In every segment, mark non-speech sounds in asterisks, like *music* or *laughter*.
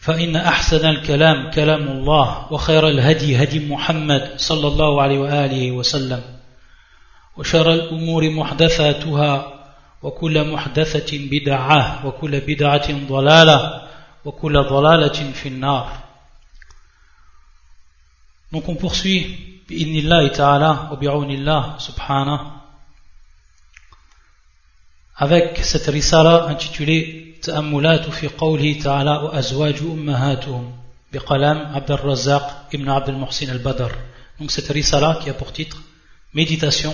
فإن أحسن الكلام كلام الله وخير الهدي هدي محمد صلى الله عليه وآله وسلم وشر الأمور محدثاتها وكل محدثة بدعة وكل بدعة ضلالة وكل ضلالة في النار. Donc on poursuit bi'idnillahi ta'ala wa bi'awnillah subhanahu avec cette risala intitulée تأملات في قوله تعالى وأزواج أمهاتهم بقلم عبد الرزاق ابن عبد المحسن البدر donc cette risala qui a pour titre méditation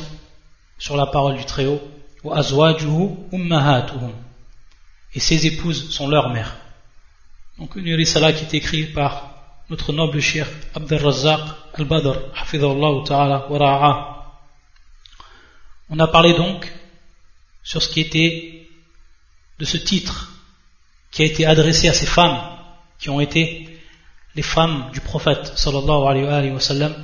sur la parole du Très-Haut وأزواجه أمهاتهم et ses épouses sont leurs mères donc une risala qui est écrite par notre noble cheikh Abdel Razak al-Badr ta'ala wa on a parlé donc sur ce qui était de ce titre qui a été adressé à ces femmes qui ont été les femmes du prophète sallallahu alayhi wa sallam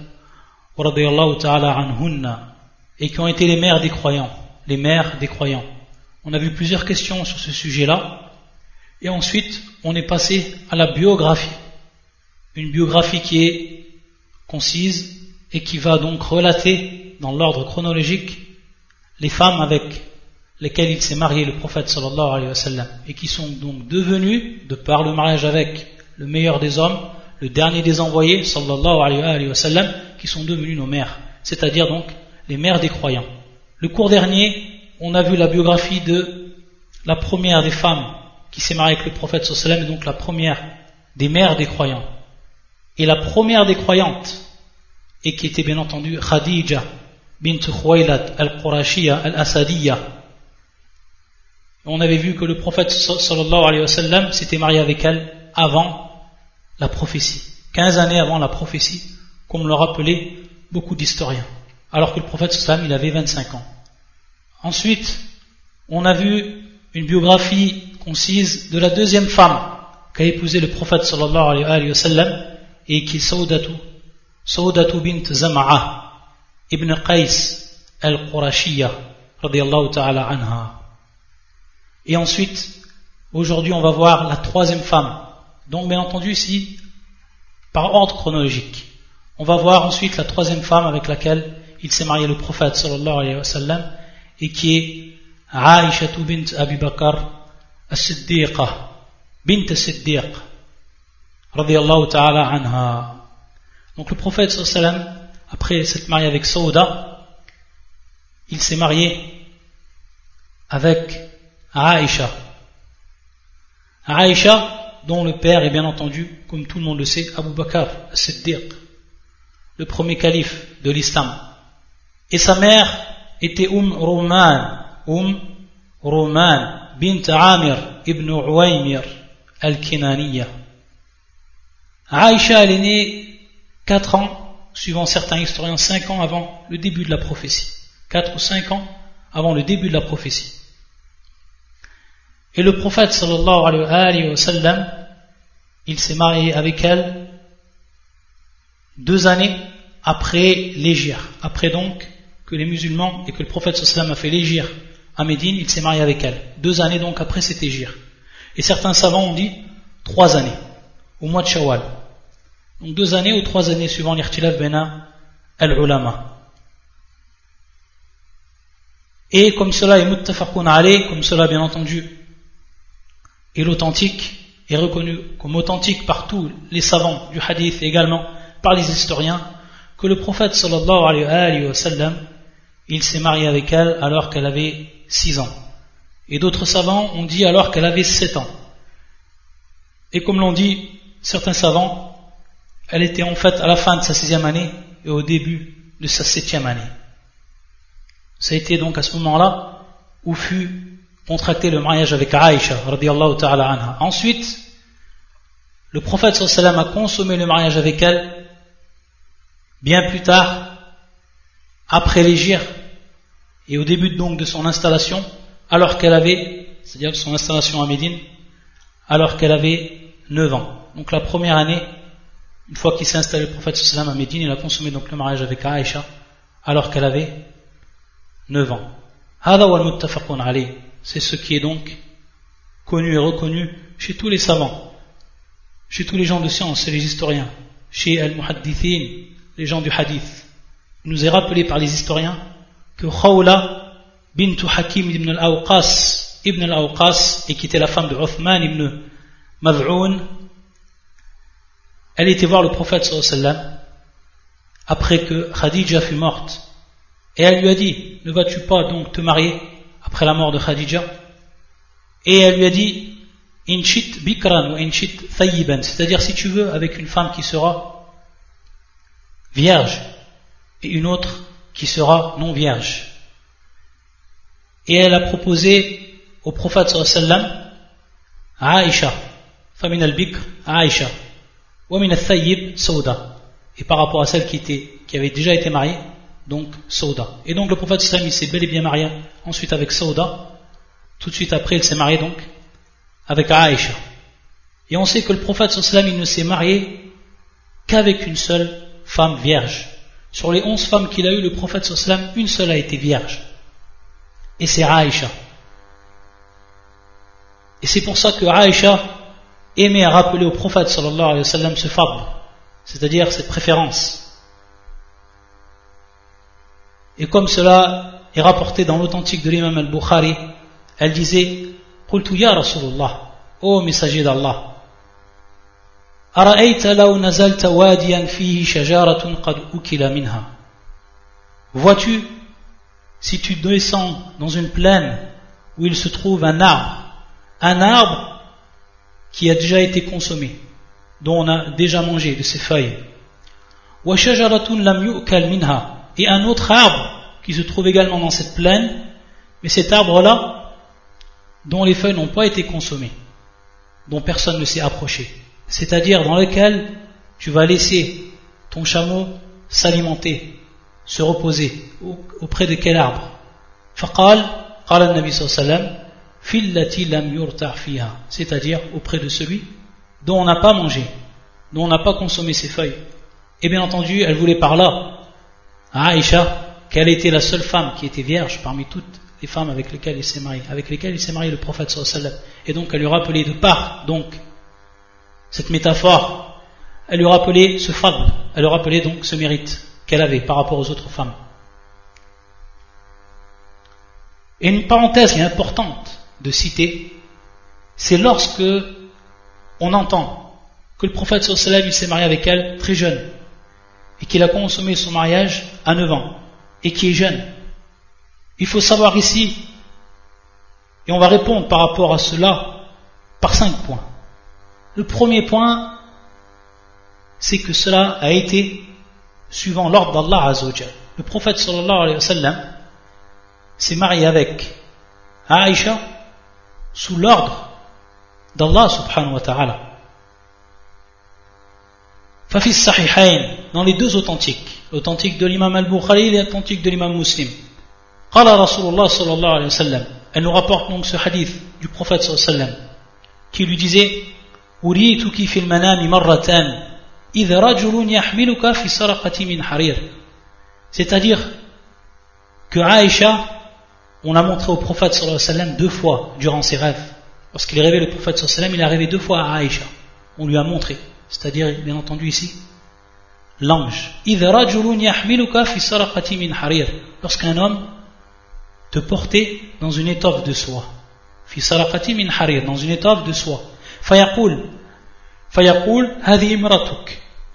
et qui ont été les mères des croyants les mères des croyants. On a vu plusieurs questions sur ce sujet là et ensuite on est passé à la biographie. Une biographie qui est concise et qui va donc relater dans l'ordre chronologique les femmes avec lesquels il s'est marié le prophète sallallahu alayhi wa sallam et qui sont donc devenus, de par le mariage avec le meilleur des hommes, le dernier des envoyés sallallahu alayhi wa sallam, qui sont devenus nos mères, c'est-à-dire donc les mères des croyants. Le cours dernier, on a vu la biographie de la première des femmes qui s'est mariée avec le prophète sallallahu alayhi wa sallam, donc la première des mères des croyants. Et la première des croyantes, et qui était bien entendu Khadija bint Khuwaylad al-Qurashiyya al-Asadiyya, on avait vu que le prophète sallallahu alayhi wa sallam s'était marié avec elle avant la prophétie, 15 années avant la prophétie, comme le rappelaient beaucoup d'historiens, alors que le prophète sallam il avait 25 ans. Ensuite, on a vu une biographie concise de la deuxième femme qu'a épousé le prophète sallallahu alayhi wa sallam et qui est Saudatu, Saudatu bint Zama'a ibn Qais al-Qurashiyya radiyallahu ta'ala anha. Et ensuite, aujourd'hui, on va voir la troisième femme. Donc, bien entendu, ici, par ordre chronologique. On va voir ensuite la troisième femme avec laquelle il s'est marié le prophète sallallahu alayhi wa sallam et qui est Aisha bint Abi Bakr as-Siddiqa bint as-Siddiq radiyallahu ta'ala anha. Donc le prophète sallallahu alayhi wa sallam après s'être marié avec Sauda il s'est marié avec Aïcha. Aïcha, dont le père est bien entendu, comme tout le monde le sait, Abu Bakr Siddiq, le premier calife de l'islam. Et sa mère était Umm Roman, Umm Roman, bint Amir ibn Uwaymir al-Kinaniya. Aïcha, elle est née 4 ans, suivant certains historiens, 5 ans avant le début de la prophétie. 4 ou 5 ans avant le début de la prophétie. Et le prophète sallallahu alayhi wa sallam, il s'est marié avec elle deux années après l'égir. Après donc que les musulmans et que le prophète sallallahu alayhi a fait l'égir à Médine, il s'est marié avec elle. Deux années donc après cet égir. Et certains savants ont dit trois années, au mois de Shawwal. Donc deux années ou trois années suivant l'irtilaf bena al-ulama. Et comme cela est muttafaqun alayh, comme cela bien entendu et l'authentique est reconnu comme authentique par tous les savants du hadith et également par les historiens que le prophète sallallahu alayhi wa sallam il s'est marié avec elle alors qu'elle avait 6 ans. Et d'autres savants ont dit alors qu'elle avait 7 ans. Et comme l'ont dit certains savants elle était en fait à la fin de sa sixième année et au début de sa septième année. Ça a été donc à ce moment là où fut contracté le mariage avec Aïcha, ta'ala anha. Ensuite, le prophète sallam a consommé le mariage avec elle Bien plus tard, après l'Égypte, et au début donc de son installation, alors qu'elle avait, c'est-à-dire son installation à Médine, alors qu'elle avait 9 ans. Donc la première année, une fois qu'il s'est installé le prophète sallam à Médine, il a consommé donc le mariage avec Aïcha, alors qu'elle avait 9 ans. C'est ce qui est donc connu et reconnu chez tous les savants, chez tous les gens de science et les historiens, chez Al-Muhaddithin, les gens du hadith. Il nous est rappelé par les historiens que Khawla bint Hakim ibn al-Awqas, ibn al-Awqas, et qui était la femme de Uthman ibn Mav'oun, elle était voir le prophète sallam après que Khadija fut morte. Et elle lui a dit, ne vas-tu pas donc te marier? Après la mort de Khadija Et elle lui a dit, inchit bikran ou inchit thayiban, c'est-à-dire si tu veux avec une femme qui sera vierge et une autre qui sera non vierge. Et elle a proposé au prophète sallam Aïcha, famine al-bikr, Aïcha, wa min al sauda. Et par rapport à celle qui avait déjà été mariée, donc Sauda. Et donc le prophète il s'est bel et bien marié ensuite avec Sauda. Tout de suite après il s'est marié donc avec Aïcha. Et on sait que le prophète sallam il ne s'est marié qu'avec une seule femme vierge. Sur les onze femmes qu'il a eues, le prophète sallam une seule a été vierge. Et c'est Aïcha. Et c'est pour ça que Aïcha aimait à rappeler au prophète sallallahu alayhi wa sallam ce fable, c'est-à-dire cette préférence. Et comme cela est rapporté dans l'authentique de l'imam al-Bukhari, elle disait Rasulullah, ô messager d'Allah, Vois-tu, si tu descends dans une plaine où il se trouve un arbre, un arbre qui a déjà été consommé, dont on a déjà mangé de ses feuilles, et un autre arbre qui se trouve également dans cette plaine, mais cet arbre-là, dont les feuilles n'ont pas été consommées, dont personne ne s'est approché, c'est-à-dire dans lequel tu vas laisser ton chameau s'alimenter, se reposer, auprès de quel arbre? C'est-à-dire auprès de celui dont on n'a pas mangé, dont on n'a pas consommé ses feuilles. Et bien entendu, elle voulait par là Aïcha qu'elle était la seule femme qui était vierge parmi toutes les femmes avec lesquelles il s'est marié, avec lesquelles il s'est marié le prophète sallallahu Et donc elle lui rappelait de part, donc, cette métaphore, elle lui rappelait ce fable, elle lui rappelait donc ce mérite qu'elle avait par rapport aux autres femmes. Et une parenthèse importante de citer, c'est lorsque on entend que le prophète sallallahu s'est marié avec elle très jeune, et qu'il a consommé son mariage à 9 ans et qui est jeune. Il faut savoir ici, et on va répondre par rapport à cela par cinq points. Le premier point, c'est que cela a été suivant l'ordre d'Allah Azzawajal. Le prophète sallallahu alayhi wa s'est marié avec Aïcha sous l'ordre d'Allah subhanahu wa ta'ala. Fafis Sahihain, dans les deux authentiques, l'authentique de l'imam al-Bukhari et l'authentique de l'imam muslim. Qala Rasulullah sallallahu alayhi wa sallam. Elle nous rapporte donc ce hadith du prophète sallallahu alayhi wa sallam, qui lui disait min harir. C'est-à-dire que Aïcha, on a montré au prophète sallallahu alayhi wa sallam deux fois durant ses rêves. Lorsqu'il est rêvé le prophète sallallahu alayhi wa sallam, il est arrivé deux fois à Aïcha. On lui a montré c'est-à-dire bien entendu ici l'ange. Lorsqu'un homme te portait dans une étoffe de soie. Dans une étoffe de soie.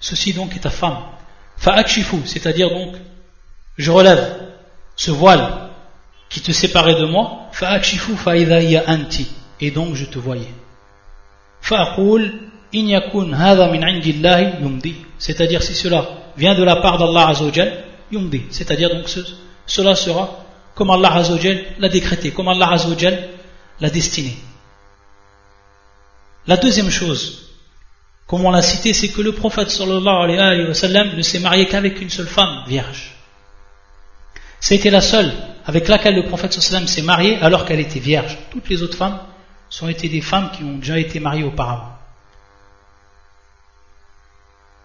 Ceci donc est ta femme. C'est-à-dire donc je relève ce voile qui te séparait de moi. Et donc je te voyais c'est-à-dire si cela vient de la part d'Allah Azzawajal, yumdi, c'est-à-dire donc cela sera comme Allah Azzawajal l'a décrété, comme Allah Azzawajal l'a destiné. La deuxième chose, comme on l'a cité, c'est que le prophète sallallahu alayhi wa sallam ne s'est marié qu'avec une seule femme vierge. C'était la seule avec laquelle le prophète sallallahu alayhi wa sallam s'est marié alors qu'elle était vierge. Toutes les autres femmes sont été des femmes qui ont déjà été mariées auparavant.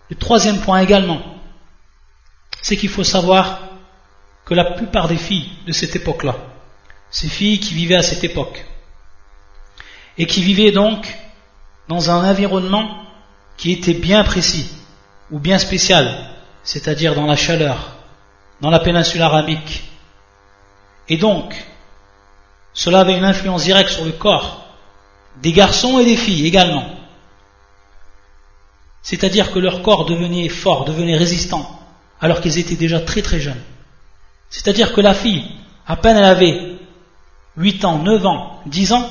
Le troisième point également, c'est qu'il faut savoir que la plupart des filles de cette époque-là, ces filles qui vivaient à cette époque, et qui vivaient donc dans un environnement qui était bien précis ou bien spécial, c'est-à-dire dans la chaleur, dans la péninsule arabique. Et donc, cela avait une influence directe sur le corps des garçons et des filles également. C'est-à-dire que leur corps devenait fort, devenait résistant, alors qu'ils étaient déjà très très jeunes. C'est-à-dire que la fille, à peine elle avait 8 ans, 9 ans, 10 ans,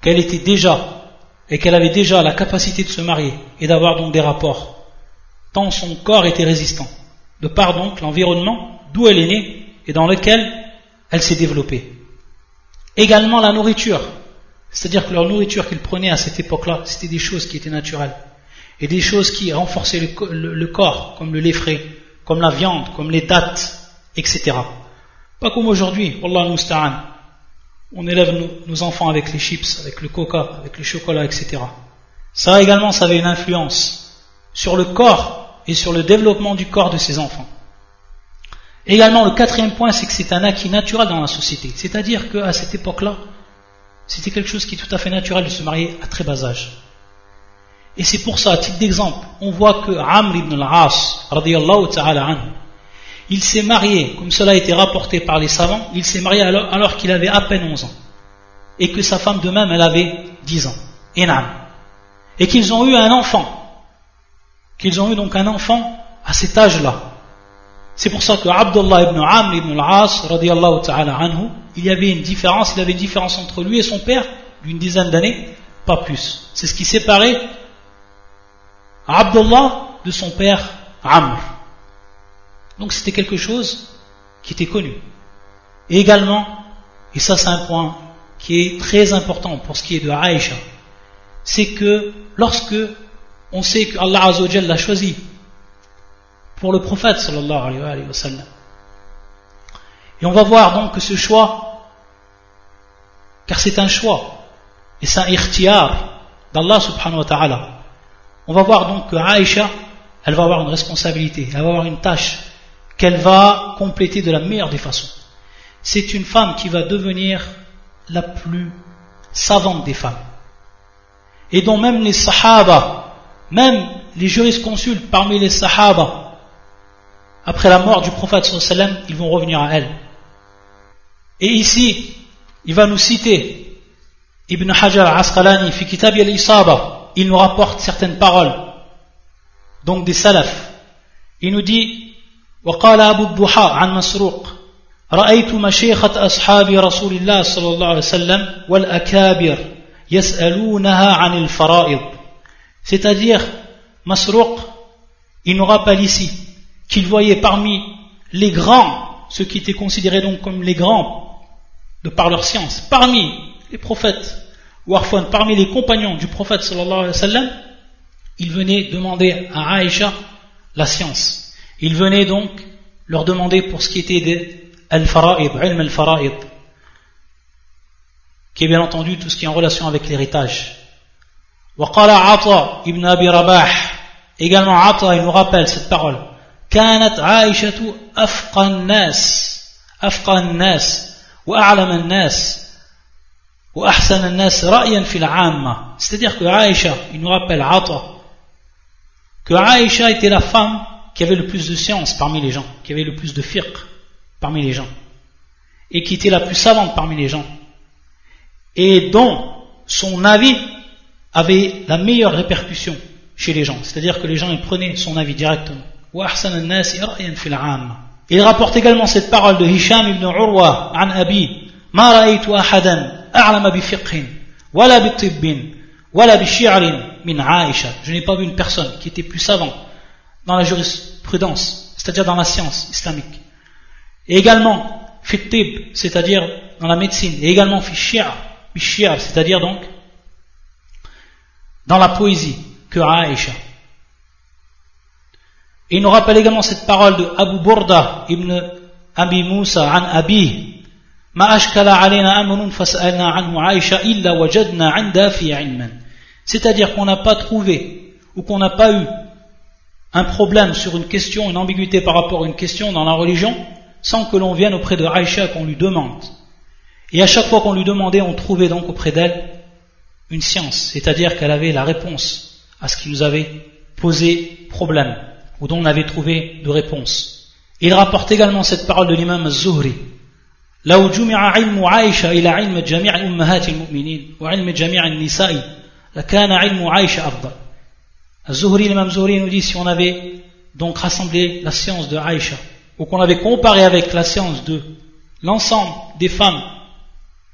qu'elle était déjà et qu'elle avait déjà la capacité de se marier et d'avoir donc des rapports, tant son corps était résistant, de par donc l'environnement d'où elle est née et dans lequel elle s'est développée. Également la nourriture, c'est-à-dire que leur nourriture qu'ils prenaient à cette époque-là, c'était des choses qui étaient naturelles et des choses qui renforçaient le, corps, comme le lait frais, comme la viande, comme les dattes, etc. Pas comme aujourd'hui, on élève nos, enfants avec les chips, avec le coca, avec le chocolat, etc. Ça également, ça avait une influence sur le corps et sur le développement du corps de ces enfants. Également, le quatrième point, c'est que c'est un acquis naturel dans la société. C'est-à-dire qu'à cette époque-là, c'était quelque chose qui est tout à fait naturel de se marier à très bas âge. Et c'est pour ça, à titre d'exemple, on voit que Amr ibn al-As, il s'est marié, comme cela a été rapporté par les savants, il s'est marié alors, qu'il avait à peine 11 ans. Et que sa femme de même, elle avait 10 ans. Et qu'ils ont eu un enfant. Qu'ils ont eu donc un enfant à cet âge-là. C'est pour ça que Abdullah ibn Amr ibn al-As, il y avait une différence, il y avait une différence entre lui et son père d'une dizaine d'années, pas plus. C'est ce qui séparait Abdullah de son père Amr. Donc c'était quelque chose qui était connu. Et également, et ça c'est un point qui est très important pour ce qui est de Aïcha, c'est que lorsque on sait que Allah l'a choisi pour le prophète sallallahu alayhi wa sallam, et on va voir donc que ce choix, car c'est un choix, et c'est un ikhtiyar d'Allah subhanahu wa ta'ala, on va voir donc que Aïcha, elle va avoir une responsabilité, elle va avoir une tâche qu'elle va compléter de la meilleure des façons. C'est une femme qui va devenir la plus savante des femmes. Et dont même les sahaba, même les jurisconsultes parmi les sahaba, après la mort du prophète sallam, ils vont revenir à elle. Et ici, il va nous citer Ibn Hajar Asqalani, fi kitab al-Isaba, il nous rapporte certaines paroles, donc des salafs. Il nous dit وقال أبو الضحى عن مسروق رأيت مشيخة أصحاب رسول الله صلى الله عليه وسلم والأكابر يسألونها عن الفرائض c'est-à-dire Masruq il nous rappelle ici qu'il voyait parmi les grands ceux qui étaient considérés donc comme les grands de par leur science parmi les prophètes ou parmi les compagnons du prophète sallallahu alayhi wa sallam il venait demander à Aïcha la science il venait donc leur demander pour ce qui était de al-fara'id, ilm al-fara'id, qui est bien entendu tout ce qui est en relation avec l'héritage. وقال عطاء ابن أبي رباح également عطاء il nous rappelle cette parole كانت عائشة أفقى الناس أفقى الناس وأعلم الناس C'est-à-dire que Aïcha, il nous rappelle Ata, que Aïcha était la femme qui avait le plus de science parmi les gens, qui avait le plus de fiqh parmi les gens, et qui était la plus savante parmi les gens, et dont son avis avait la meilleure répercussion chez les gens. C'est-à-dire que les gens ils prenaient son avis directement. Il rapporte également cette parole de Hisham ibn Urwa an Abi, ma أعلم بفقه ولا بطب ولا بشعر من عائشة Je n'ai pas vu une personne qui était plus savante dans la jurisprudence, c'est-à-dire dans la science islamique. Et également, fittib, c'est-à-dire dans la médecine, et également fichiar, c'est-à-dire donc dans la poésie, que Aïcha. Et il nous rappelle également cette parole de Abu Burda ibn Abi Musa an Abi c'est-à-dire qu'on n'a pas trouvé ou qu'on n'a pas eu un problème sur une question, une ambiguïté par rapport à une question dans la religion, sans que l'on vienne auprès de Aïcha qu'on lui demande. Et à chaque fois qu'on lui demandait, on trouvait donc auprès d'elle une science, c'est-à-dire qu'elle avait la réponse à ce qui nous avait posé problème, ou dont on avait trouvé de réponse. il rapporte également cette parole de l'imam Az-Zuhri. لو جمع علم عائشة إلى علم جميع أمهات المؤمنين وعلم جميع النساء لكان علم عائشة أفضل Zuhri, l'imam Zuhri nous dit si on avait donc rassemblé la science de Aïcha, ou qu'on avait comparé avec la science de l'ensemble des femmes,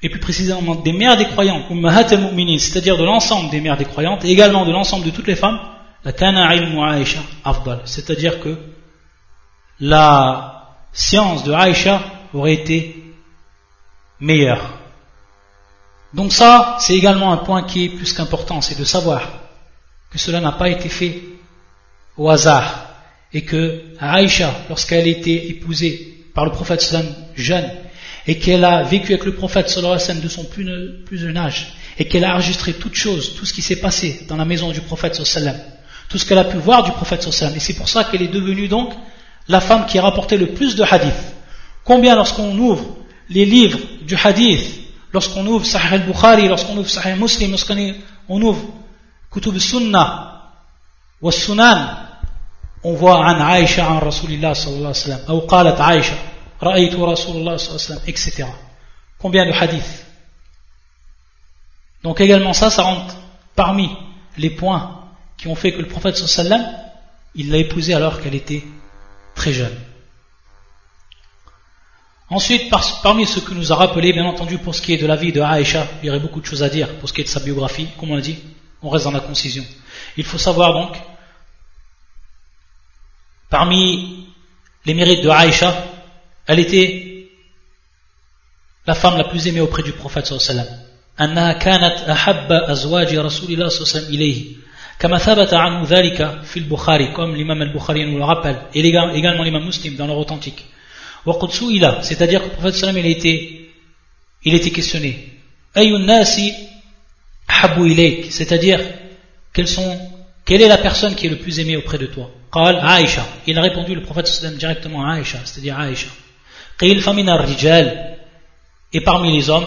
et plus précisément des mères des croyants, c'est-à-dire de l'ensemble des mères des croyantes, et également de l'ensemble de toutes les femmes, la kana ilmu Aïcha afdal, c'est-à-dire que la science de Aïcha aurait été meilleure. Donc ça, c'est également un point qui est plus qu'important, c'est de savoir que cela n'a pas été fait au hasard et que Aïcha, lorsqu'elle a été épousée par le prophète sallam jeune et qu'elle a vécu avec le prophète sallam de son plus, jeune âge et qu'elle a enregistré toutes choses, tout ce qui s'est passé dans la maison du prophète sallam, tout ce qu'elle a pu voir du prophète sallam et c'est pour ça qu'elle est devenue donc la femme qui a rapporté le plus de hadith. Combien lorsqu'on ouvre les livres du hadith, lorsqu'on ouvre Sahih al-Bukhari, lorsqu'on ouvre Sahih al Muslim, lorsqu'on ouvre Kutub al-Sunnah, wa sunan on voit an Aisha, an Rasulillah sallallahu alayhi wa sallam, ou qalat Aisha, ra'aytu Rasulullah wa sallam, etc. Combien de hadiths? Donc également ça, ça rentre parmi les points qui ont fait que le prophète sallallahu il l'a épousée alors qu'elle était très jeune. Ensuite, parmi ce que nous a rappelé, bien entendu, pour ce qui est de la vie de Aïcha, il y aurait beaucoup de choses à dire pour ce qui est de sa biographie, comme on l'a dit, on reste dans la concision. Il faut savoir donc, parmi les mérites de Aïcha, elle était la femme la plus aimée auprès du prophète sallallahu alayhi wa sallam. أنها كانت أحب أزواج رسول الله صلى الله عليه وسلم إليه كما ثبت عنه ذلك في البخاري comme l'imam al-Bukhari nous le rappelle et également l'imam muslim dans leur authentique وقد سئل C'est-à-dire que le prophète sallam, il était, il était questionné. C'est-à-dire, quelle est la personne qui est le plus aimée auprès de toi? Aisha. Il a répondu le prophète sallam directement à Aisha, c'est-à-dire Aisha. Et parmi les hommes,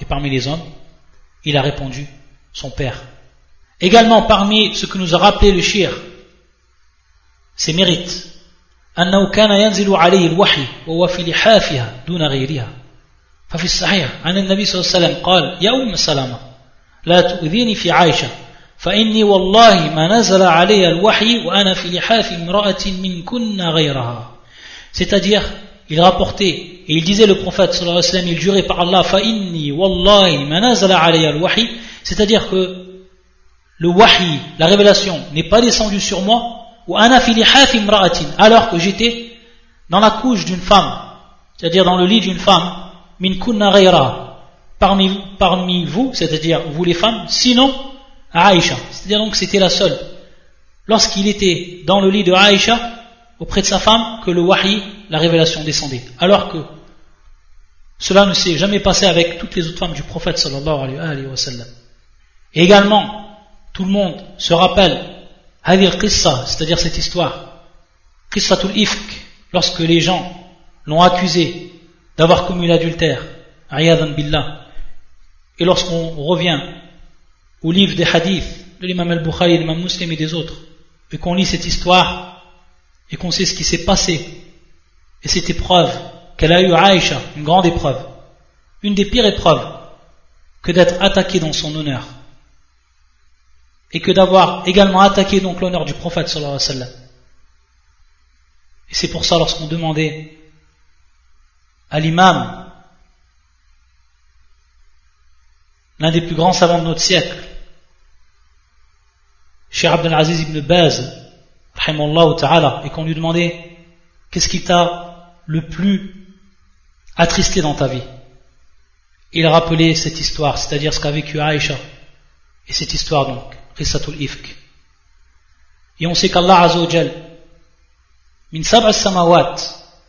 Et parmi les hommes, il a répondu son père. Également parmi ce que nous a rappelé le shir, ses mérites. أنه كان ينزل عليه الوحي وهو في لحافها دون غيرها. ففي الصحيح عن النبي صلى الله عليه وسلم قال يا أم سلامة لا تؤذيني في عائشة فإني والله ما نزل علي الوحي وأنا في لحاف امرأة من كنا غيرها. C'est-à-dire il rapportait et il disait le prophète sallallahu alayhi wa sallam il jurait par Allah والله ما نزل علي الوحي. C'est-à-dire que le wahi la révélation n'est pas descendue sur moi ou alors que j'étais dans la couche d'une femme, c'est-à-dire dans le lit d'une femme, min parmi, parmi vous, c'est-à-dire vous les femmes, sinon Aïcha, c'est-à-dire donc c'était la seule. Lorsqu'il était dans le lit de Aïcha, auprès de sa femme, que le wahi, la révélation descendait. Alors que cela ne s'est jamais passé avec toutes les autres femmes du prophète sallallahu alayhi wa sallam. Également, tout le monde se rappelle Hadir Qissa, c'est-à-dire cette histoire, Qissatul Ifk, lorsque les gens l'ont accusé d'avoir commis l'adultère, Ayadan Billah, et lorsqu'on revient au livre des hadiths de l'imam al-Bukhari, l'imam Muslim et des autres, et qu'on lit cette histoire, et qu'on sait ce qui s'est passé, et cette épreuve qu'elle a eue Aïcha, une grande épreuve, une des pires épreuves, que d'être attaqué dans son honneur, et que d'avoir également attaqué donc l'honneur du prophète sallallahu alayhi wa sallam. Et c'est pour ça lorsqu'on demandait à l'imam l'un des plus grands savants de notre siècle, Cheikh Abdelaziz ibn Baz, et qu'on lui demandait qu'est-ce qui t'a le plus attristé dans ta vie? Il rappelait cette histoire, c'est-à-dire ce qu'a vécu Aïcha, et cette histoire donc, Qissatul Ifk. Et on sait qu'Allah Azzawajal, min sab'a samawat,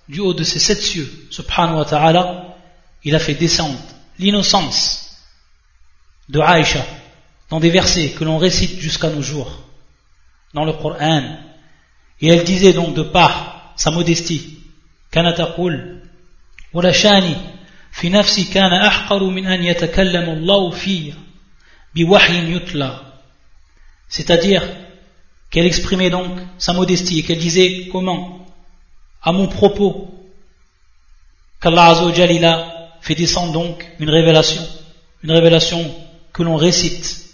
du haut de ces sept cieux, subhanahu wa ta'ala, il a fait descendre l'innocence de Aïcha dans des versets que l'on récite jusqu'à nos jours dans le Coran. Et elle disait donc de par sa modestie, كانت تقول ولا شاني في نفسي كان أحقر من أن يتكلم الله في بوحي يتلى c'est-à-dire qu'elle exprimait donc sa modestie et qu'elle disait comment à mon propos qu'Allah Azzawajal il a fait descendre donc une révélation une révélation que l'on récite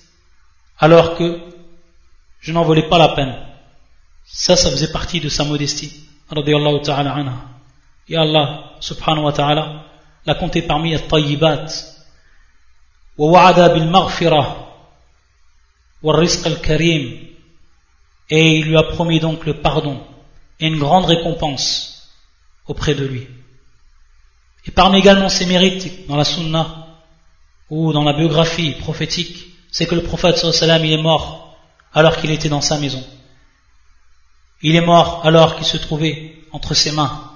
alors que je n'en volais pas la peine. Ça, ça faisait partie de sa modestie. ta'ala anha. Et Allah, subhanahu wa ta'ala, l'a compté parmi les tayyibat. ووعد بالمغفرة al-Karim, et il lui a promis donc le pardon et une grande récompense auprès de lui. Et parmi également ses mérites dans la sunna ou dans la biographie prophétique, c'est que le prophète sallam il est mort alors qu'il était dans sa maison. Il est mort alors qu'il se trouvait entre ses mains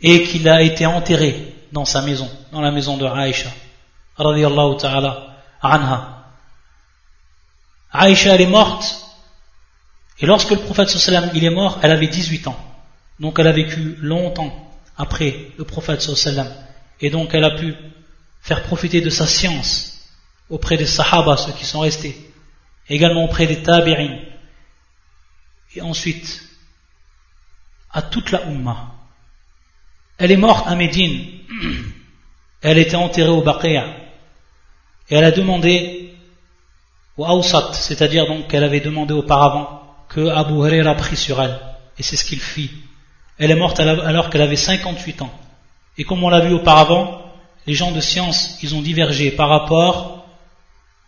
et qu'il a été enterré dans sa maison, dans la maison de Aïcha, ta'ala anha. Aïcha elle est morte. Et lorsque le prophète sallam il est mort, elle avait 18 ans. Donc elle a vécu longtemps après le prophète sallam. Et donc elle a pu faire profiter de sa science auprès des sahaba, ceux qui sont restés. Également auprès des tabi'in, et ensuite à toute la Ummah. Elle est morte à Médine, *clears throat* elle était enterrée au Baqiya, et elle a demandé au Awsat, c'est-à-dire donc qu'elle avait demandé auparavant que Abu Huraira prie sur elle, et c'est ce qu'il fit. Elle est morte alors qu'elle avait 58 ans. Et comme on l'a vu auparavant, les gens de science, ils ont divergé par rapport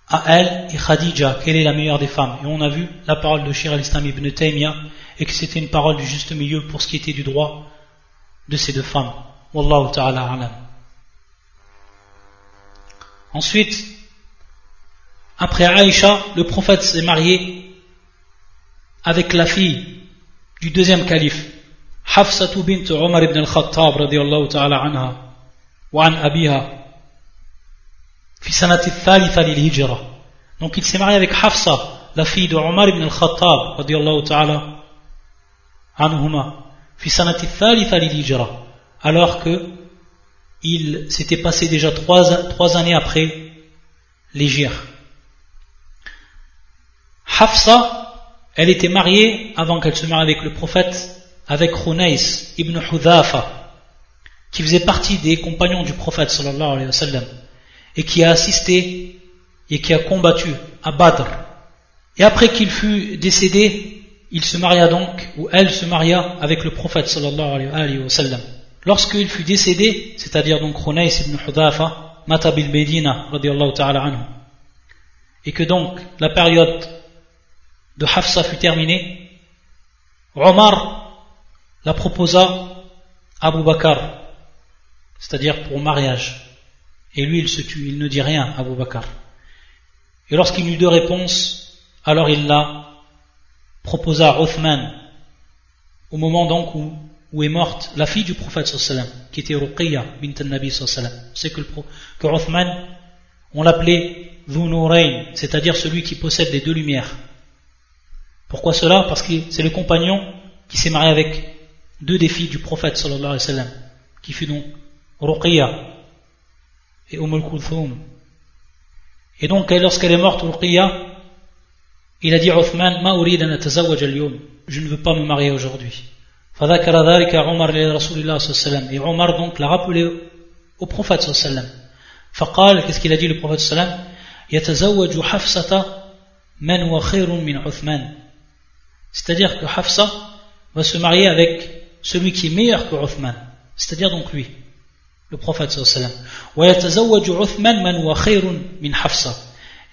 à elle et Khadija, quelle est la meilleure des femmes. Et on a vu la parole de Shir al-Islam ibn Taymiyyah et que c'était une parole du juste milieu pour ce qui était du droit de ces deux femmes. Wallahu ta'ala alam. Ensuite, après Aïcha, le prophète s'est marié avec la fille du deuxième calife, Hafsatu bint Omar ibn al-Khattab radiyallahu ta'ala anha, wa an abiha, donc il s'est marié avec Hafsa, la fille de Omar ibn al-Khattab, radiallahu ta'ala, anhuma, alors que il s'était passé déjà trois, trois années après l'Égypte. Hafsa, elle était mariée, avant qu'elle se marie avec le prophète, avec Khunais ibn Hudhafa, qui faisait partie des compagnons du prophète sallallahu alayhi et qui a assisté et qui a combattu à Badr. Et après qu'il fut décédé, il se maria donc, ou elle se maria avec le prophète sallallahu alayhi wa sallam. Lorsqu'il fut décédé, c'est-à-dire donc Khunais ibn Hudafa, Mata bil ta'ala anhu, et que donc la période de Hafsa fut terminée, Omar la proposa à Abu Bakr, c'est-à-dire pour mariage. Et lui, il se tue, il ne dit rien à Abu Bakr. Et lorsqu'il eut deux réponses, alors il l'a proposa à Othman, au moment donc où, est morte la fille du prophète qui était Ruqiyya bint al-Nabi sallam. C'est que, que Othman, on l'appelait Dhunurayn, c'est-à-dire celui qui possède les deux lumières. Pourquoi cela Parce que c'est le compagnon qui s'est marié avec deux des filles du prophète sallallahu alayhi wa sallam, qui fut donc Ruqiyya et Umm Kulthum. Et donc, lorsqu'elle est morte, Ruqiyya, il a dit à Othman, Ma urid an atazawaj al Je ne veux pas me marier aujourd'hui. فذكر ذلك عمر لرسول الله صلى الله عليه وسلم. Et Omar donc l'a rappelé au prophète صلى الله عليه وسلم. فقال, qu'est-ce qu'il a dit le prophète صلى الله عليه وسلم يتزوج حفصة من هو خير من عثمان. c'est-à-dire que Hafsa va se marier avec celui qui est meilleur que Uthman. C'est-à-dire donc lui le prophète sallallahu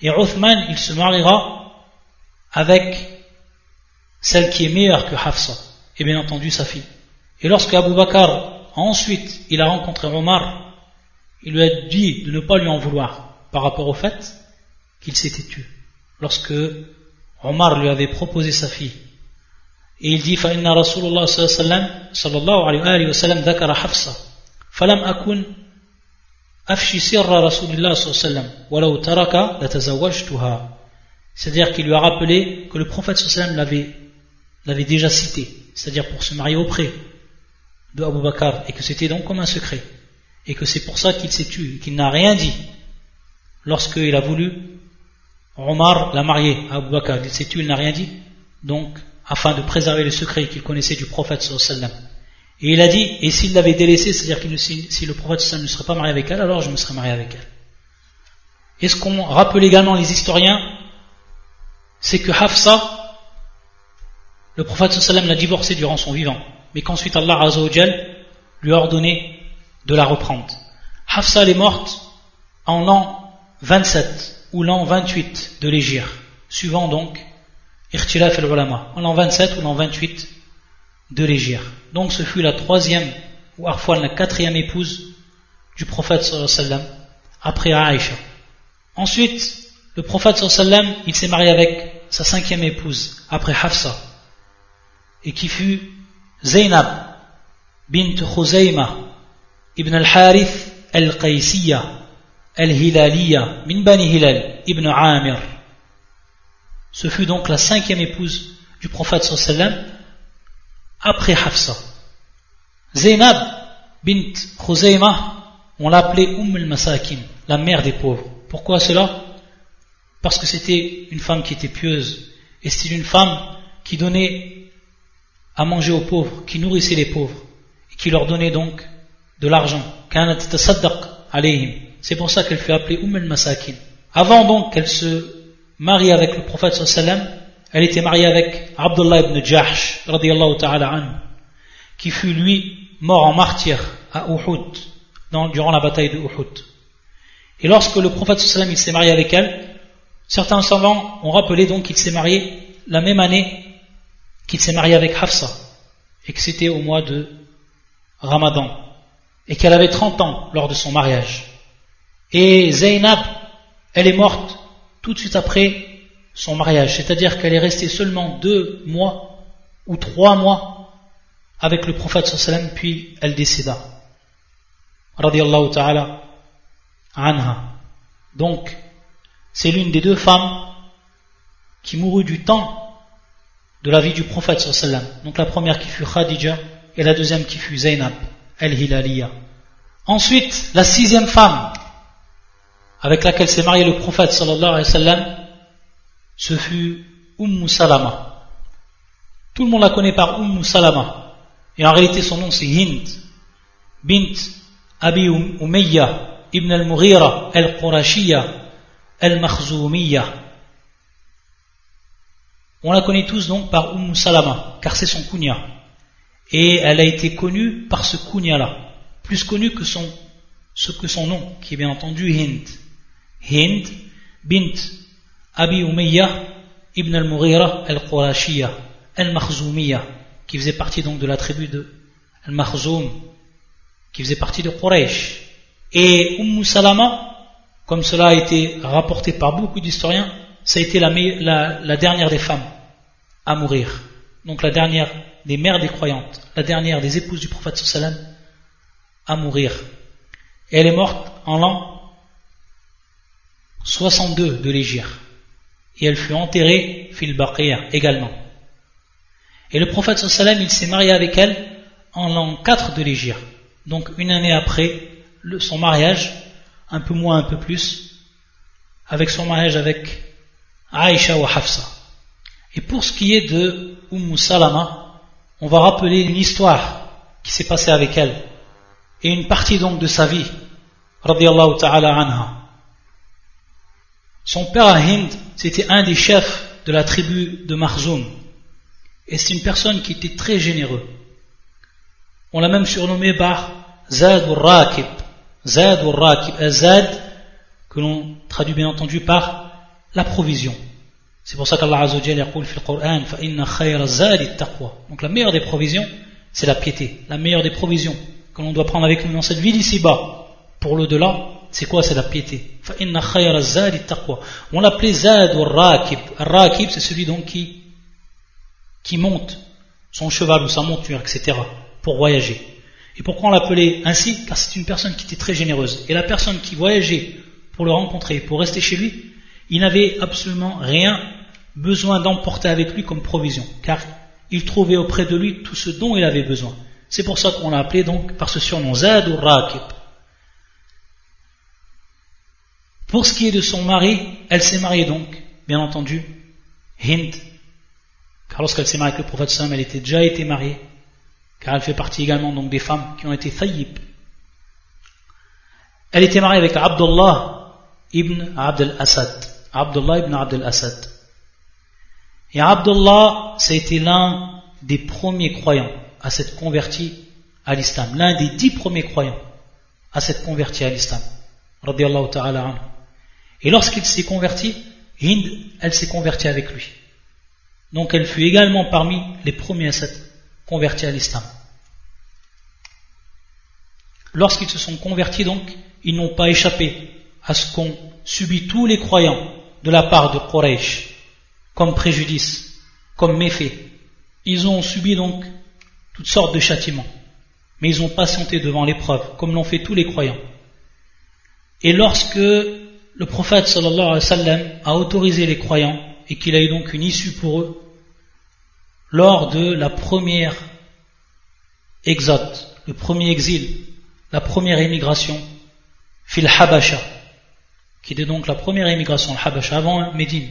Et Uthman, il se mariera avec celle qui est meilleure que Hafsa, et bien entendu sa fille. Et lorsque Abu Bakr, ensuite, il a rencontré Omar, il lui a dit de ne pas lui en vouloir par rapport au fait qu'il s'était tué. Lorsque Omar lui avait proposé sa fille, Et il dit فإن رسول الله صلى الله عليه وسلم صلى الله عليه وآله وسلم ذكر حفصة فلم أكن أفشي سر رسول الله صلى الله عليه وسلم ولو ترك لتزوجتها c'est-à-dire qu'il lui a rappelé que le prophète sallam l'avait l'avait déjà cité c'est-à-dire pour se marier auprès de Abu Bakr et que c'était donc comme un secret et que c'est pour ça qu'il s'est tué qu'il n'a rien dit lorsqu'il a voulu Omar l'a marié à Abu Bakr il s'est tué il n'a rien dit donc afin de préserver le secret qu'il connaissait du prophète sallam et il a dit et s'il l'avait délaissé c'est-à-dire que si, le prophète sallam ne serait pas marié avec elle alors je me serais marié avec elle et ce qu'on rappelle également les historiens c'est que Hafsa, le prophète sallam l'a divorcée durant son vivant, mais qu'ensuite Allah Azzawajal lui a ordonné de la reprendre. Hafsa est morte en l'an 27 ou l'an 28 de l'Égypte, suivant donc Irtilaf al-Ulama, en l'an 27 ou l'an 28 de l'Égypte. Donc ce fut la troisième ou parfois la quatrième épouse du prophète sallam après Aïcha. Ensuite, le prophète sallam, il s'est marié avec sa cinquième épouse, après Hafsa, et qui fut Zainab bint Khuzayma ibn al-Harith al-Qaysiyya al-Hilaliya min Bani Hilal ibn Amir. Ce fut donc la cinquième épouse du prophète après Hafsa. Zainab bint Khuzayma, on l'appelait Umm al-Masakin, la mère des pauvres. Pourquoi cela? Parce que c'était une femme qui était pieuse, et c'était une femme qui donnait à manger aux pauvres, qui nourrissait les pauvres, et qui leur donnait donc de l'argent. C'est pour ça qu'elle fait appeler Umm al-Masakin. Avant donc qu'elle se marie avec le prophète sallam, elle était mariée avec Abdullah ibn Jahsh, ta'ala qui fut lui mort en martyr à Uhud, durant la bataille de Uhud. Et lorsque le prophète sallam s'est marié avec elle, Certains savants ont rappelé donc qu'il s'est marié la même année qu'il s'est marié avec Hafsa, et que c'était au mois de Ramadan, et qu'elle avait 30 ans lors de son mariage. Et Zainab, elle est morte tout de suite après son mariage, c'est-à-dire qu'elle est restée seulement deux mois ou trois mois avec le prophète sallam, puis elle décéda. Ta'ala anha. Donc, c'est l'une des deux femmes qui mourut du temps de la vie du prophète sallam. Donc la première qui fut Khadija et la deuxième qui fut Zainab el-Hilaliya. Ensuite, la sixième femme avec laquelle s'est marié le prophète sallallahu alayhi wa sallam, ce fut Umm Salama. Tout le monde la connaît par Umm Salama. Et en réalité, son nom c'est Hind, bint Abi Umayya ibn al-Mughira al-Qurashiyya al-Makhzoumiya. On la connaît tous donc par Umm Salama, car c'est son kunya. Et elle a été connue par ce kunya-là, plus connue que son, ce que son nom, qui est bien entendu Hind. Hind bint Abi Umayya ibn al-Mughira al-Qurashiyya al-Makhzoumiya, qui faisait partie donc de la tribu de al-Makhzoum, qui faisait partie de Quraysh. Et Umm Salama, comme cela a été rapporté par beaucoup d'historiens, ça a été la, dernière des femmes à mourir. Donc la dernière des mères des croyantes, la dernière des épouses du prophète sallam à mourir. Et elle est morte en l'an 62 de l'Égypte. Et elle fut enterrée fil Baqiyah également. Et le prophète sallam il s'est marié avec elle en l'an 4 de l'Égypte. Donc une année après son mariage, un peu moins, un peu plus, avec son mariage avec Aïcha ou Hafsa. Et pour ce qui est de Umm Salama, on va rappeler une histoire qui s'est passée avec elle, et une partie donc de sa vie, radiallahu ta'ala anha. Son père Hind, c'était un des chefs de la tribu de Marzoum, et c'est une personne qui était très généreux. On l'a même surnommé par Zad Rakib, Zad ou Rakib, Zad, que l'on traduit bien entendu par la provision. C'est pour ça qu'Allah Azza wa Jalla dit dans le Coran فَإِنَّ خَيْرَ الزَّادِ التَّقْوَى Donc la meilleure des provisions, c'est la piété. La meilleure des provisions que l'on doit prendre avec nous dans cette vie d'ici-bas, pour l'au-delà, c'est quoi C'est la piété. On l'appelait Zad ou Rakib. Rakib, c'est celui donc qui, qui monte son cheval ou sa monture, etc., pour voyager. Et pourquoi on l'appelait ainsi? Car c'est une personne qui était très généreuse. Et la personne qui voyageait pour le rencontrer, pour rester chez lui, il n'avait absolument rien besoin d'emporter avec lui comme provision, car il trouvait auprès de lui tout ce dont il avait besoin. C'est pour ça qu'on l'a appelé donc par ce surnom Zad ou Rakib. Pour ce qui est de son mari, elle s'est mariée donc, bien entendu, Hind, car lorsqu'elle s'est mariée avec le prophète Sam, elle était déjà été mariée, car elle fait partie également donc des femmes qui ont été thayyib. Elle était mariée avec Abdullah ibn Abd al-Assad. Abdullah ibn Abd al-Assad. Et Abdullah, ça a été l'un des premiers croyants à s'être converti à l'islam. L'un des dix premiers croyants à s'être converti à l'islam. Et lorsqu'il s'est converti, Hind, elle s'est convertie avec lui. Donc elle fut également parmi les premiers à s'être convertis à l'islam. Lorsqu'ils se sont convertis, donc, ils n'ont pas échappé à ce qu'ont subi tous les croyants de la part de Quraysh, comme préjudice, comme méfait. Ils ont subi donc toutes sortes de châtiments, mais ils ont patienté devant l'épreuve, comme l'ont fait tous les croyants. Et lorsque le prophète sallallahu alayhi wa sallam a autorisé les croyants et qu'il a eu donc une issue pour eux, lors de la première exode, le premier exil, la première émigration, fil Habasha, qui était donc la première émigration al Habasha avant Médine.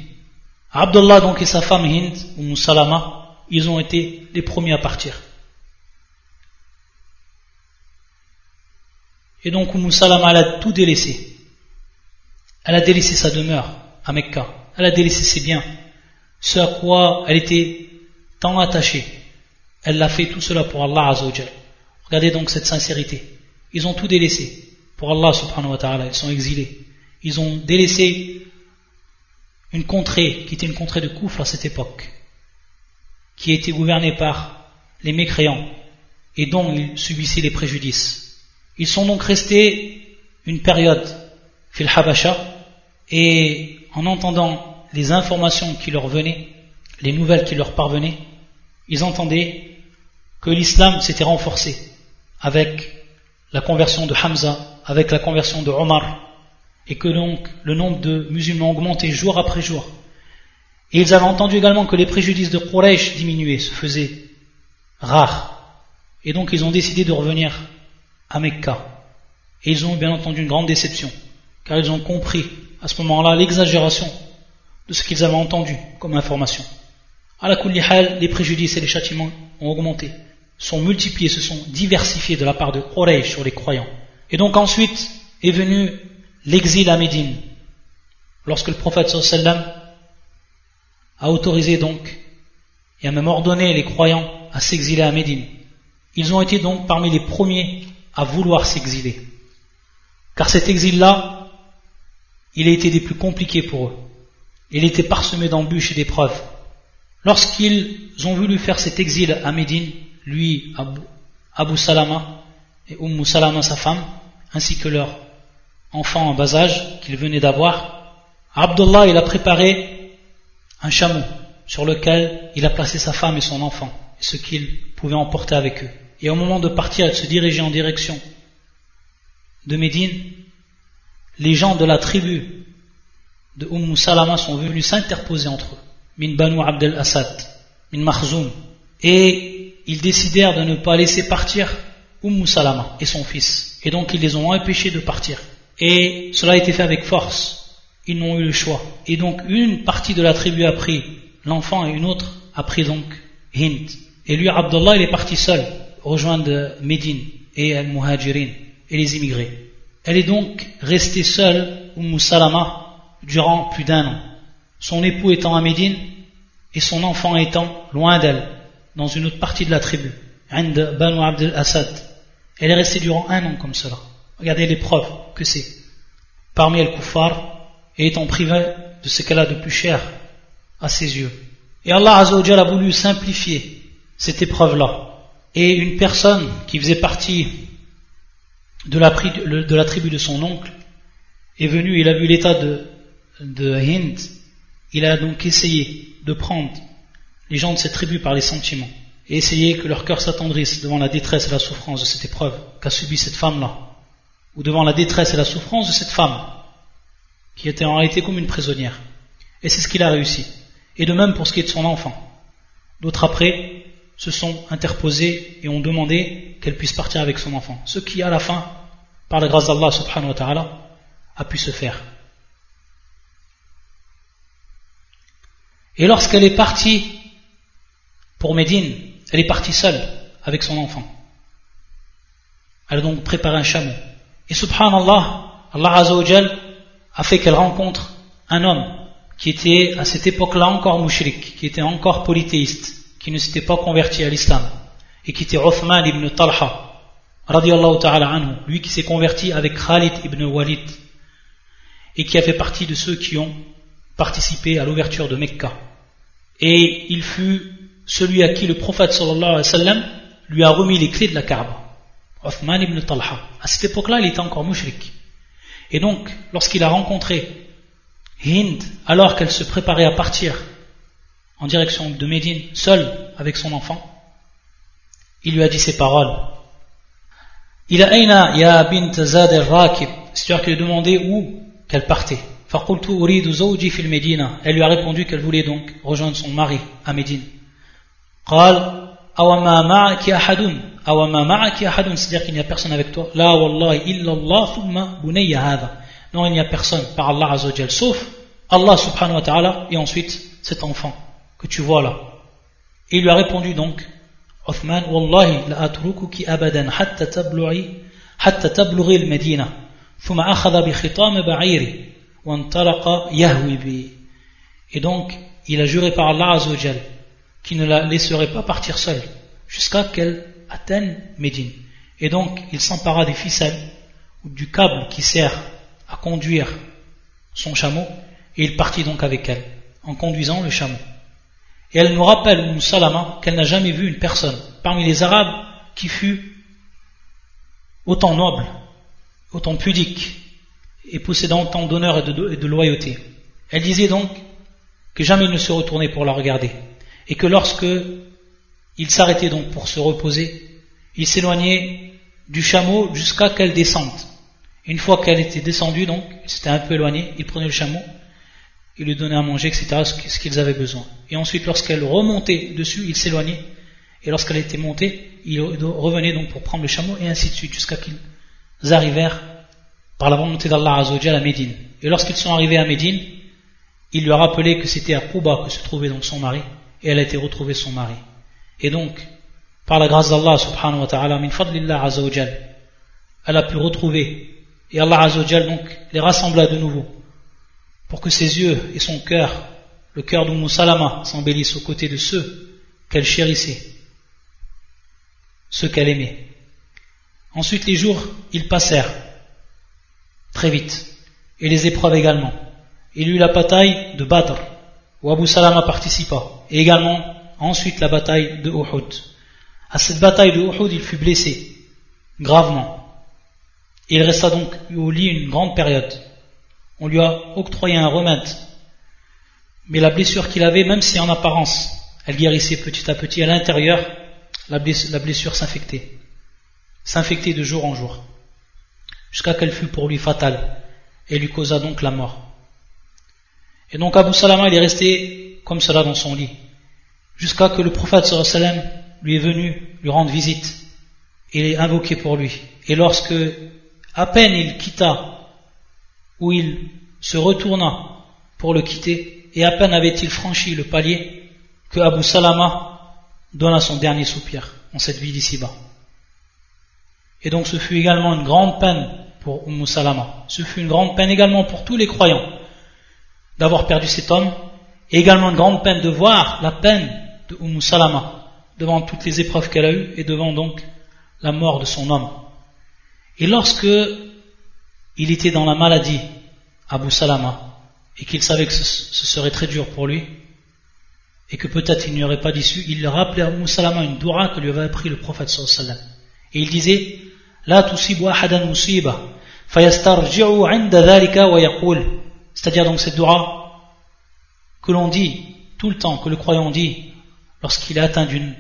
Abdullah donc et sa femme Hind, ou Salama, ils ont été les premiers à partir. Et donc Umm Salama elle a tout délaissé. Elle a délaissé sa demeure à Mecca. Elle a délaissé ses biens. Ce à quoi elle était tant attachée. Elle l'a fait tout cela pour Allah Azzawajal. Regardez donc cette sincérité. Ils ont tout délaissé pour Allah subhanahu wa ta'ala. Ils sont exilés. Ils ont délaissé une contrée qui était une contrée de Koufre à cette époque, qui était gouvernée par les mécréants et dont ils subissaient les préjudices. Ils sont donc restés une période fil Habasha et en entendant les informations qui leur venaient, les nouvelles qui leur parvenaient, ils entendaient que l'islam s'était renforcé avec la conversion de Hamza, avec la conversion de Omar, et que donc le nombre de musulmans augmentait jour après jour. Et ils avaient entendu également que les préjudices de Quraysh diminuaient, se faisaient rares. Et donc ils ont décidé de revenir à Mecca. Et ils ont bien entendu une grande déception, car ils ont compris à ce moment-là l'exagération de ce qu'ils avaient entendu comme information. À la hal, les préjudices et les châtiments ont augmenté, sont multipliés, se sont diversifiés de la part de Quraysh sur les croyants. Et donc ensuite est venu l'exil à Médine, lorsque le prophète sallam a autorisé donc et a même ordonné les croyants à s'exiler à Médine. Ils ont été donc parmi les premiers à vouloir s'exiler. Car cet exil-là, il a été des plus compliqués pour eux. Il était parsemé d'embûches et d'épreuves. Lorsqu'ils ont voulu faire cet exil à Médine, lui, Abu, Salama et Umm Salama, sa femme, ainsi que leur enfant en bas âge qu'il venait d'avoir, Abdullah il a préparé un chameau sur lequel il a placé sa femme et son enfant, et ce qu'il pouvait emporter avec eux. Et au moment de partir et de se diriger en direction de Médine, les gens de la tribu de Umm Salama sont venus s'interposer entre eux, min Banu Abdel Assad, min Makhzoum, et ils décidèrent de ne pas laisser partir Umm Salama et son fils, et donc ils les ont empêchés de partir. Et cela a été fait avec force. Ils n'ont eu le choix. Et donc une partie de la tribu a pris l'enfant et une autre a pris donc Hind. Et lui, Abdullah, il est parti seul rejoindre Médine et Al-Muhajirin et les immigrés. Elle est donc restée seule, Umm Salama, durant plus d'un an. Son époux étant à Médine et son enfant étant loin d'elle, dans une autre partie de la tribu, Ind Banu Abdel Assad. Elle est restée durant un an comme cela. Regardez l'épreuve que c'est. Parmi el kuffar et étant privé de ce qu'elle a de plus cher à ses yeux. Et Allah a voulu simplifier cette épreuve-là. Et une personne qui faisait partie de la, tribu de son oncle est venue, il a vu l'état de, Hind, il a donc essayé de prendre les gens de cette tribu par les sentiments. et essayer que leur cœur s'attendrisse devant la détresse et la souffrance de cette épreuve qu'a subi cette femme-là, ou devant la détresse et la souffrance de cette femme, qui était en réalité comme une prisonnière. Et c'est ce qu'il a réussi. Et de même pour ce qui est de son enfant. D'autres après se sont interposés et ont demandé qu'elle puisse partir avec son enfant. Ce qui, à la fin, par la grâce d'Allah subhanahu wa ta'ala, a pu se faire. Et lorsqu'elle est partie pour Médine, elle est partie seule avec son enfant. Elle a donc préparé un chameau. Et subhanallah, Allah Azzawajal a fait qu'elle rencontre un homme qui était à cette époque-là encore mouchrik, qui était encore polythéiste, qui ne s'était pas converti à l'islam, et qui était Uthman ibn Talha, radiallahu ta'ala anhu, lui qui s'est converti avec Khalid ibn Walid, et qui a fait partie de ceux qui ont participé à l'ouverture de Mecca. Et il fut celui à qui le prophète sallallahu alayhi lui a remis les clés de la Kaaba. Uthman ibn Talha. À cette époque-là, il était encore mushrik. Et donc, lorsqu'il a rencontré Hind, alors qu'elle se préparait à partir en direction de Médine, seul avec son enfant, il lui a dit ces paroles. Il a aina ya bint Zad al-Rakib, c'est-à-dire qu'il lui a demandé où qu'elle partait. Faqultu uridu zawji fil Médina. Elle lui a répondu qu'elle voulait donc rejoindre son mari à Médine. Qal awama ma'aki ahadun, awama ma'aki ahadun, c'est-à-dire qu'il n'y a personne avec toi. La wallahi illallah thumma bunayya hadha. Non, il n'y a personne par Allah azza sauf Allah subhanahu wa ta'ala et ensuite cet enfant que tu vois là et il lui a répondu donc Uthman والله لا أتركك أبدا حتى تبلغي حتى تبلغي المدينة ثم أخذ بخطام بعيري وانطلق يهوي بي et donc il a juré par Allah Azzawajal qui ne la laisserait pas partir seule jusqu'à qu'elle atteigne Médine. Et donc, il s'empara des ficelles ou du câble qui sert à conduire son chameau et il partit donc avec elle en conduisant le chameau. Et elle nous rappelle, Umm Salama, qu'elle n'a jamais vu une personne parmi les Arabes qui fut autant noble, autant pudique et possédant autant d'honneur et de loyauté. Elle disait donc que jamais il ne se retournait pour la regarder et que lorsque il s'arrêtait donc pour se reposer, il s'éloignait du chameau jusqu'à qu'elle descende. Une fois qu'elle était descendue, donc, c'était un peu éloigné, il prenait le chameau, il lui donnait à manger, etc., ce qu'ils avaient besoin. Et ensuite, lorsqu'elle remontait dessus, il s'éloignait, et lorsqu'elle était montée, il revenait donc pour prendre le chameau, et ainsi de suite, jusqu'à qu'ils arrivèrent, par la volonté d'Allah Azzawajal, à Médine. Et lorsqu'ils sont arrivés à Médine, il lui a rappelé que c'était à Kouba que se trouvait donc son mari, et elle a été retrouvée son mari. Et donc, par la grâce d'Allah subhanahu wa ta'ala, min fadlillah azawajal, elle a pu retrouver, et Allah azawajal donc les rassembla de nouveau, pour que ses yeux et son cœur, le cœur d'Umm Salama, s'embellissent aux côtés de ceux qu'elle chérissait, ceux qu'elle aimait. Ensuite, les jours, ils passèrent, très vite, et les épreuves également. Il eut la bataille de Badr, où Abu Salama participa, et également ensuite la bataille de Uhud. À cette bataille de Uhud, il fut blessé, gravement. Il resta donc au lit une grande période. On lui a octroyé un remède. Mais la blessure qu'il avait, même si en apparence elle guérissait petit à petit, à l'intérieur, la blessure s'infectait. S'infectait de jour en jour. Jusqu'à qu'elle fût pour lui fatale et lui causa donc la mort. Et donc Abu Salama, il est resté comme cela dans son lit, jusqu'à que le prophète sallam lui est venu lui rendre visite et est invoqué pour lui. Et lorsque à peine il quitta, ou il se retourna pour le quitter, et à peine avait-il franchi le palier, que Abu Salama donna son dernier soupir en cette vie d'ici-bas. Et donc ce fut également une grande peine pour Umm Salama. Ce fut une grande peine également pour tous les croyants d'avoir perdu cet homme, et également une grande peine de voir la peine de Umm Salama devant toutes les épreuves qu'elle a eues et devant donc la mort de son homme. Et lorsque il était dans la maladie, Abu Salama, et qu'il savait que ce, serait très dur pour lui, et que peut-être il n'y aurait pas d'issue, il rappelait à Abu Salama une dua que lui avait appris le prophète sallallahu Et il disait, La tusibu ahadan musiba, fayastarji'u 'inda dhalika wa yaqul c'est-à-dire donc cette dua que l'on dit tout le temps, que le croyant dit lorsqu'il est atteint d'une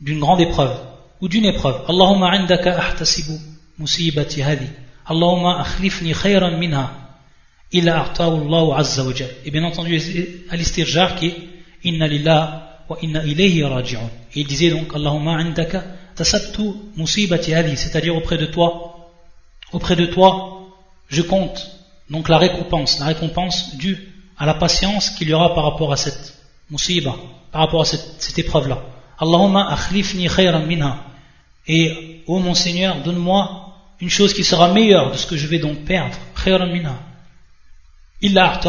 d'une grande épreuve ou d'une épreuve. Allahumma indaka ahtasibu musibati hadi. Allahumma akhlifni khayran minha. Illa a'tahu Allah azza wa Et bien entendu, al-istirjar qui est inna lillah wa inna ilayhi raji'un. Il disait donc Allahumma indaka tasabtu musibati hadi, c'est-à-dire auprès de toi, auprès de toi, je compte donc la récompense, la récompense due à la patience qu'il y aura par rapport à cette musiba, par rapport à cette, épreuve-là. Allahumma akhlifni khayran minha. Et, ô mon Seigneur, donne-moi une chose qui sera meilleure de ce que je vais donc perdre. Illa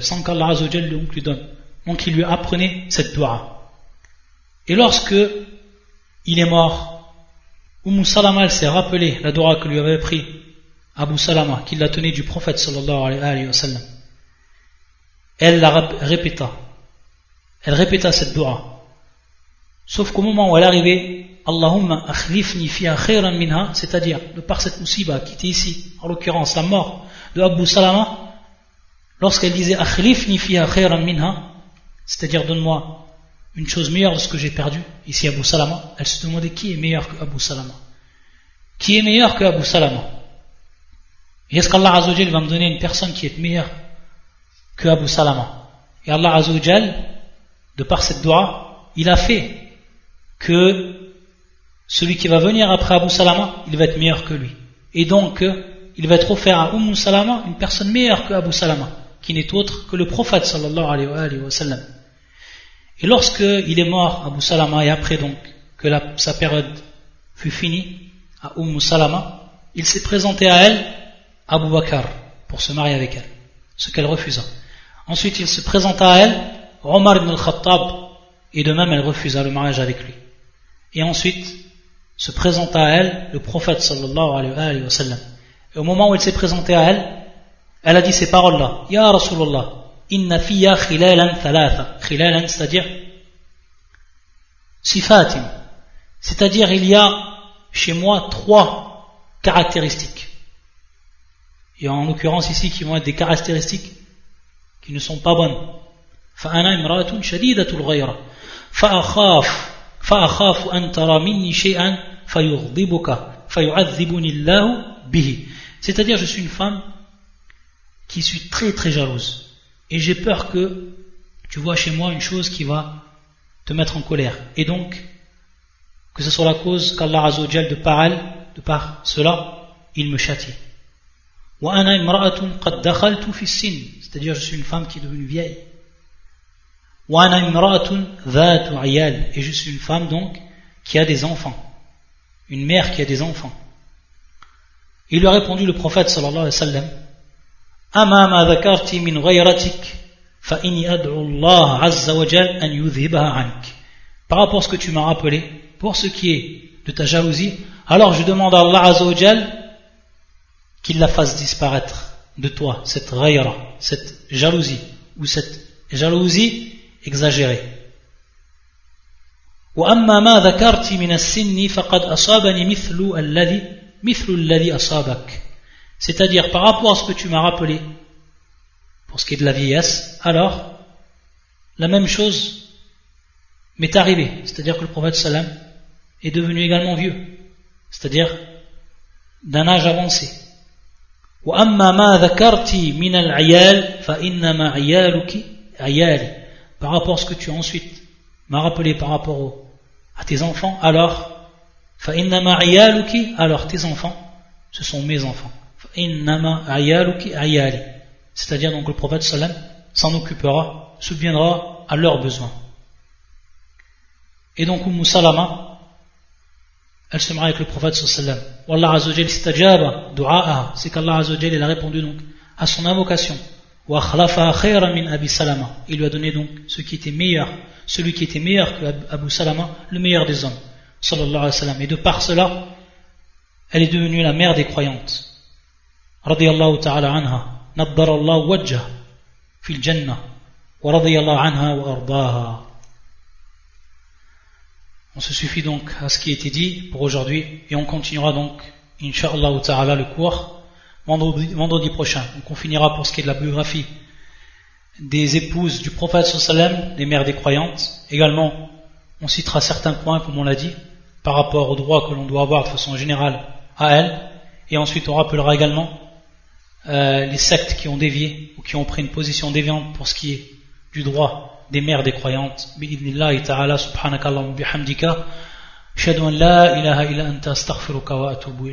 Sans qu'Allah lui donne. Donc il lui apprenait cette dua. Et lorsque il est mort, Umm Salama s'est rappelé la dua que lui avait pris Abu Salama, qu'il la tenait du prophète sallallahu alayhi wa sallam. Elle la répéta. Elle répéta cette dua. Sauf qu'au moment où elle arrivait, Allahumma akhlifni fiha khayran minha, c'est-à-dire de par cette musiba qui était ici, en l'occurrence la mort de Abu Salama, lorsqu'elle disait akhlifni fiha khayran minha, c'est-à-dire donne-moi une chose meilleure de ce que j'ai perdu, ici Abu Salama, elle se demandait qui est meilleur que Abu Salama. Qui est meilleur que Abu Salama? Et est-ce qu'Allah Azzawajal va me donner une personne qui est meilleure que Abu Salama? Et Allah Azzawajal, de par cette dua, il a fait que celui qui va venir après Abu Salama, il va être meilleur que lui. Et donc, il va être offert à Umm Salama une personne meilleure que Abu Salama, qui n'est autre que le prophète sallallahu alayhi wa sallam. Et lorsque il est mort, Abu Salama, et après donc que sa période fut finie, à Umm Salama, il s'est présenté à elle, Abu Bakr, pour se marier avec elle, ce qu'elle refusa. Ensuite, il se présenta à elle, Omar ibn al-Khattab, et de même elle refusa le mariage avec lui. Et ensuite, se présenta à elle le prophète sallallahu alayhi wa sallam. Et au moment où il s'est présenté à elle, elle a dit ces paroles-là. Ya Rasulallah, inna fiya khilalan thalatha. Khilalan, c'est-à-dire sifatim. C'est-à-dire il y a chez moi trois caractéristiques. Et en l'occurrence ici qui vont être des caractéristiques qui ne sont pas bonnes. فأنا امرأة شديدة الغيرة فأخاف c'est-à-dire je suis une femme qui suis très très jalouse. Et j'ai peur que tu vois chez moi une chose qui va te mettre en colère. Et donc que ce soit la cause qu'Allah Azzawajal de par elle de par cela il me châtie. C'est-à-dire je suis une femme qui est devenue vieille et je suis une femme donc qui a des enfants. Une mère qui a des enfants. Il lui a répondu le prophète sallallahu alayhi wa sallam أما ما ذكرت من غيرتك فإني أدعو الله عز وجل أن يذهبها عنك Par rapport à ce que tu m'as rappelé, pour ce qui est de ta jalousie, alors je demande à Allah Azza wa qu'il la fasse disparaître de toi, cette ghayra, cette jalousie, ou cette jalousie exagéré. وأما ما ذكرت من السن فقد أصابني مثل الذي مثل الذي أصابك c'est-à-dire par rapport à ce que tu m'as rappelé pour ce qui est de la vieillesse alors la même chose m'est arrivée c'est-à-dire que le prophète sallam est devenu également vieux c'est-à-dire d'un âge avancé وأما ما ذكرت من العيال فإنما عيالك عيالي par rapport à ce que tu ensuite m'as rappelé par rapport à tes enfants, alors, alors tes enfants, ce sont mes enfants. C'est-à-dire donc le prophète sallam s'en occupera, subviendra à leurs besoins. Et donc Umm Salama, elle se marie avec le prophète sallam. Wallah azawajal istajaba du'a'aha, c'est qu'Allah azawajal a répondu donc à son invocation. Il lui a donné donc ce qui était meilleur, celui qui était meilleur que Abu Salama, le meilleur des hommes. Sallallahu alayhi wa. Et de par cela, elle est devenue la mère des croyantes. Radiyallahu ta'ala anha. Naddarallahu wajjah fil jannah. Wa radiyallahu anha wa ardaha. On se suffit donc à ce qui a été dit pour aujourd'hui et on continuera donc, inshallah ta'ala, le cours vendredi, prochain. Donc on finira pour ce qui est de la biographie des épouses du prophète sallam, des mères des croyantes, également on citera certains points, comme on l'a dit, par rapport aux droits que l'on doit avoir de façon générale à elle, et ensuite on rappellera également euh, les sectes qui ont dévié ou qui ont pris une position déviante pour ce qui est du droit des mères des croyantes. Bi'idnillahi ta'ala bihamdika. Ashhadu an la ilaha illa anta astaghfiruka wa atubu.